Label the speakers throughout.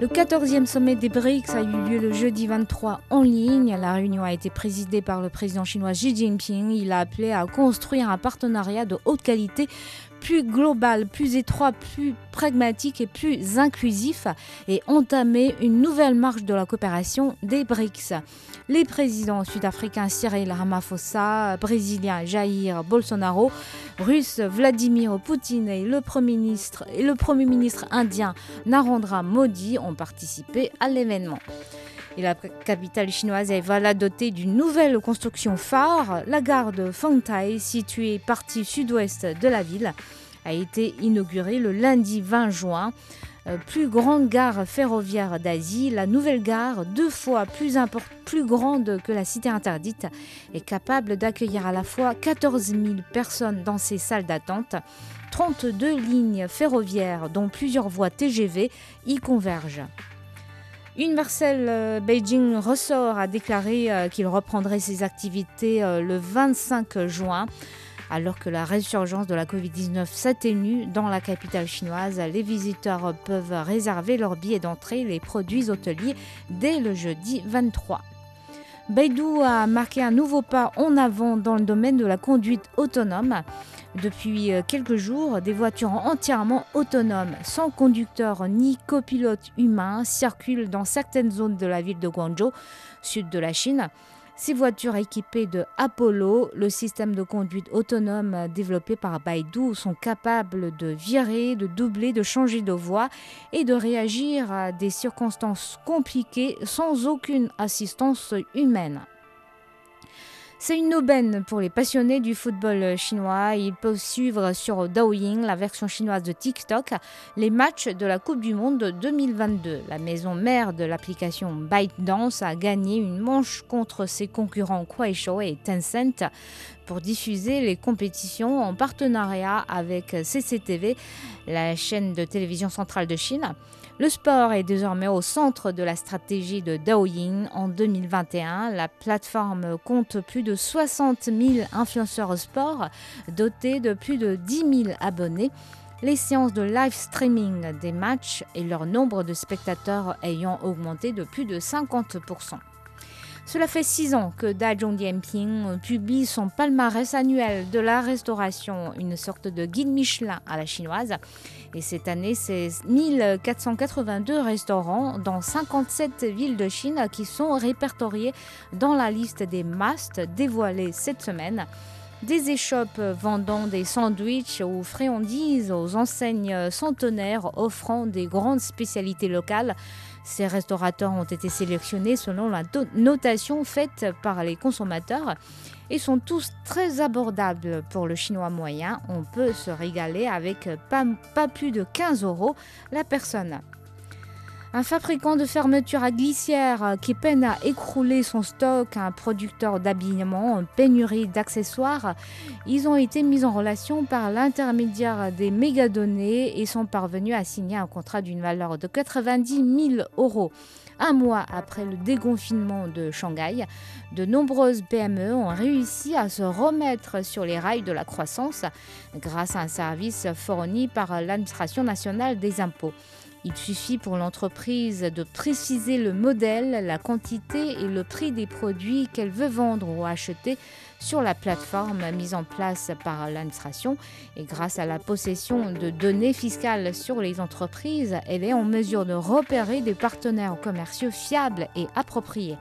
Speaker 1: Le 14e sommet des BRICS a eu lieu le jeudi 23 en ligne. La réunion a été présidée par le président chinois Xi Jinping. Il a appelé à construire un partenariat de haute qualité plus global, plus étroit, plus pragmatique et plus inclusif et entamer une nouvelle marche de la coopération des BRICS. Les présidents sud-africains Cyril Ramaphosa, brésilien Jair Bolsonaro, russe Vladimir Poutine et Premier ministre, et le premier ministre indien Narendra Modi ont participé à l'événement. Et la capitale chinoise est voilà dotée d'une nouvelle construction phare. La gare de Fengtai, située partie sud-ouest de la ville, a été inaugurée le lundi 20 juin. Euh, plus grande gare ferroviaire d'Asie, la nouvelle gare, deux fois plus, plus grande que la cité interdite, est capable d'accueillir à la fois 14 000 personnes dans ses salles d'attente. 32 lignes ferroviaires, dont plusieurs voies TGV, y convergent. Universal euh, Beijing Ressort a déclaré euh, qu'il reprendrait ses activités euh, le 25 juin. Alors que la résurgence de la Covid-19 s'atténue dans la capitale chinoise, les visiteurs peuvent réserver leurs billets d'entrée, les produits hôteliers, dès le jeudi 23. Beidou a marqué un nouveau pas en avant dans le domaine de la conduite autonome. Depuis euh, quelques jours, des voitures entièrement autonomes, sans conducteur ni copilote humain, circulent dans certaines zones de la ville de Guangzhou, sud de la Chine. Ces voitures équipées de Apollo, le système de conduite autonome développé par Baidu, sont capables de virer, de doubler, de changer de voie et de réagir à des circonstances compliquées sans aucune assistance humaine. C'est une aubaine pour les passionnés du football chinois. Ils peuvent suivre sur Douyin, la version chinoise de TikTok, les matchs de la Coupe du Monde 2022. La maison mère de l'application ByteDance a gagné une manche contre ses concurrents Kuaishou et Tencent pour diffuser les compétitions en partenariat avec CCTV, la chaîne de télévision centrale de Chine. Le sport est désormais au centre de la stratégie de Douyin en 2021. La plateforme compte plus de 60 000 influenceurs sport dotés de plus de 10 000 abonnés. Les séances de live streaming des matchs et leur nombre de spectateurs ayant augmenté de plus de 50%. Cela fait six ans que Da Zhongdianping publie son palmarès annuel de la restauration, une sorte de guide Michelin à la chinoise. Et cette année, c'est 1482 restaurants dans 57 villes de Chine qui sont répertoriés dans la liste des mastes dévoilés cette semaine. Des échoppes vendant des sandwichs ou friandises aux enseignes centenaires offrant des grandes spécialités locales. Ces restaurateurs ont été sélectionnés selon la notation faite par les consommateurs et sont tous très abordables pour le chinois moyen. On peut se régaler avec pas, pas plus de 15 euros la personne. Un fabricant de fermeture à glissière qui peine à écrouler son stock, un producteur d'habillement, en pénurie d'accessoires, ils ont été mis en relation par l'intermédiaire des mégadonnées et sont parvenus à signer un contrat d'une valeur de 90 000 euros. Un mois après le déconfinement de Shanghai, de nombreuses PME ont réussi à se remettre sur les rails de la croissance grâce à un service fourni par l'administration nationale des impôts. Il suffit pour l'entreprise de préciser le modèle, la quantité et le prix des produits qu'elle veut vendre ou acheter sur la plateforme mise en place par l'administration. Et grâce à la possession de données fiscales sur les entreprises, elle est en mesure de repérer des partenaires commerciaux fiables et appropriés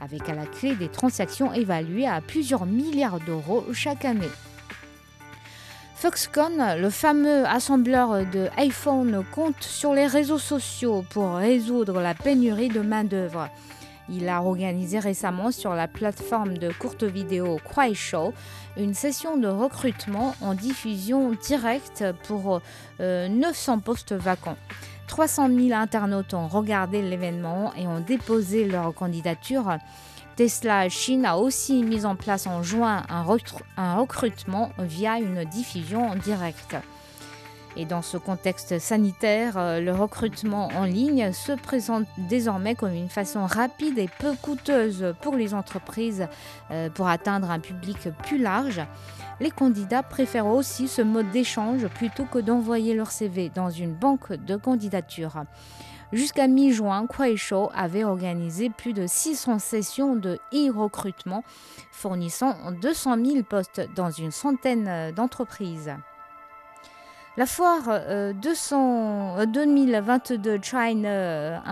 Speaker 1: avec à la clé des transactions évaluées à plusieurs milliards d'euros chaque année. Foxconn, le fameux assembleur de iPhone, compte sur les réseaux sociaux pour résoudre la pénurie de main-d'œuvre. Il a organisé récemment sur la plateforme de courtes vidéos Kuaishou une session de recrutement en diffusion directe pour euh, 900 postes vacants. 300 000 internautes ont regardé l'événement et ont déposé leur candidature. Tesla Chine a aussi mis en place en juin un, recrutement via une diffusion directe. Et dans ce contexte sanitaire, euh, le recrutement en ligne se présente désormais comme une façon rapide et peu coûteuse pour les entreprises euh, pour atteindre un public plus large. Les candidats préfèrent aussi ce mode d'échange plutôt que d'envoyer leur CV dans une banque de candidatures. Jusqu'à mi-juin, Kuaishou avait organisé plus de 600 sessions de e-recrutement, fournissant 200 000 postes dans une centaine d'entreprises. La foire 200, 2022 China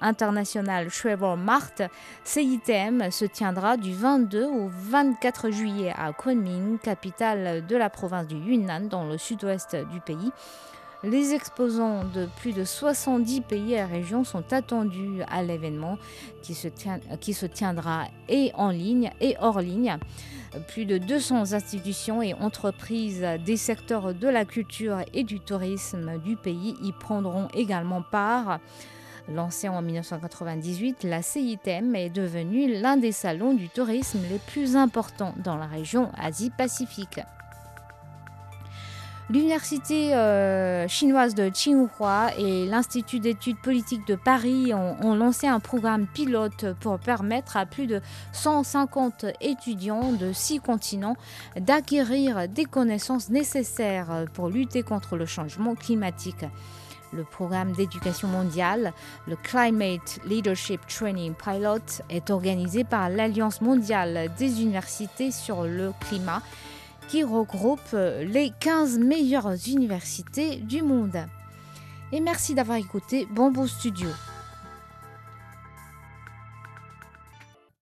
Speaker 1: International Travel Mart CITM se tiendra du 22 au 24 juillet à Kunming, capitale de la province du Yunnan dans le sud-ouest du pays. Les exposants de plus de 70 pays et régions sont attendus à l'événement qui, se tiendra et en ligne et hors ligne. Plus de 200 institutions et entreprises des secteurs de la culture et du tourisme du pays y prendront également part. Lancée en 1998, la CITM est devenue l'un des salons du tourisme les plus importants dans la région Asie-Pacifique. L'université euh, chinoise de Tsinghua et l'Institut d'études politiques de Paris ont, lancé un programme pilote pour permettre à plus de 150 étudiants de six continents d'acquérir des connaissances nécessaires pour lutter contre le changement climatique. Le programme d'éducation mondiale, le Climate Leadership Training Pilot, est organisé par l'Alliance mondiale des universités sur le climat qui regroupe euh, les 15 meilleures universités du monde. Et merci d'avoir écouté Bamboo Studio.